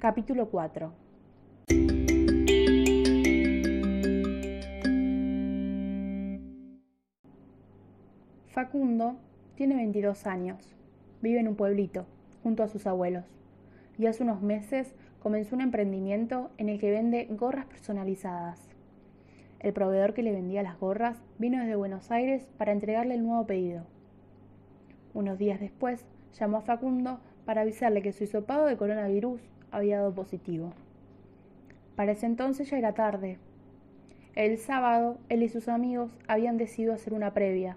Capítulo 4 Facundo tiene 22 años, vive en un pueblito, junto a sus abuelos, y hace unos meses comenzó un emprendimiento en el que vende gorras personalizadas. El proveedor que le vendía las gorras vino desde Buenos Aires para entregarle el nuevo pedido. Unos días después, llamó a Facundo para avisarle que su hisopado de coronavirus había dado positivo. Para ese entonces ya era tarde. El sábado, él y sus amigos habían decidido hacer una previa,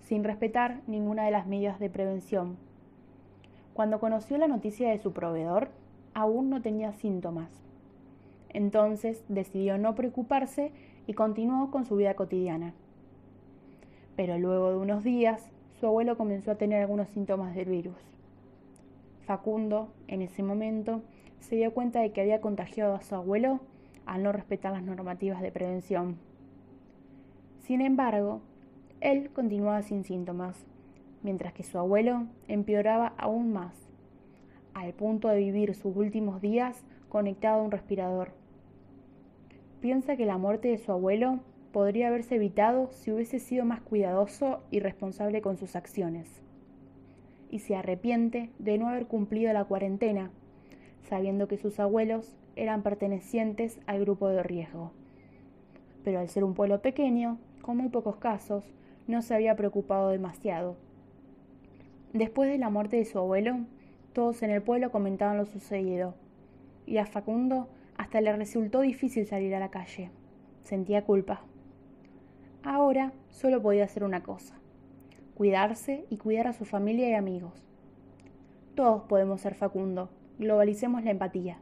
sin respetar ninguna de las medidas de prevención. Cuando conoció la noticia de su proveedor, aún no tenía síntomas. Entonces decidió no preocuparse y continuó con su vida cotidiana. Pero luego de unos días, su abuelo comenzó a tener algunos síntomas del virus. Facundo, en ese momento, se dio cuenta de que había contagiado a su abuelo al no respetar las normativas de prevención. Sin embargo, él continuaba sin síntomas, mientras que su abuelo empeoraba aún más, al punto de vivir sus últimos días conectado a un respirador. Piensa que la muerte de su abuelo podría haberse evitado si hubiese sido más cuidadoso y responsable con sus acciones y se arrepiente de no haber cumplido la cuarentena, sabiendo que sus abuelos eran pertenecientes al grupo de riesgo. Pero al ser un pueblo pequeño, con muy pocos casos, no se había preocupado demasiado. Después de la muerte de su abuelo, todos en el pueblo comentaban lo sucedido, y a Facundo hasta le resultó difícil salir a la calle. Sentía culpa. Ahora solo podía hacer una cosa, cuidarse y cuidar a su familia y amigos. Todos podemos ser Facundo. Globalicemos la empatía.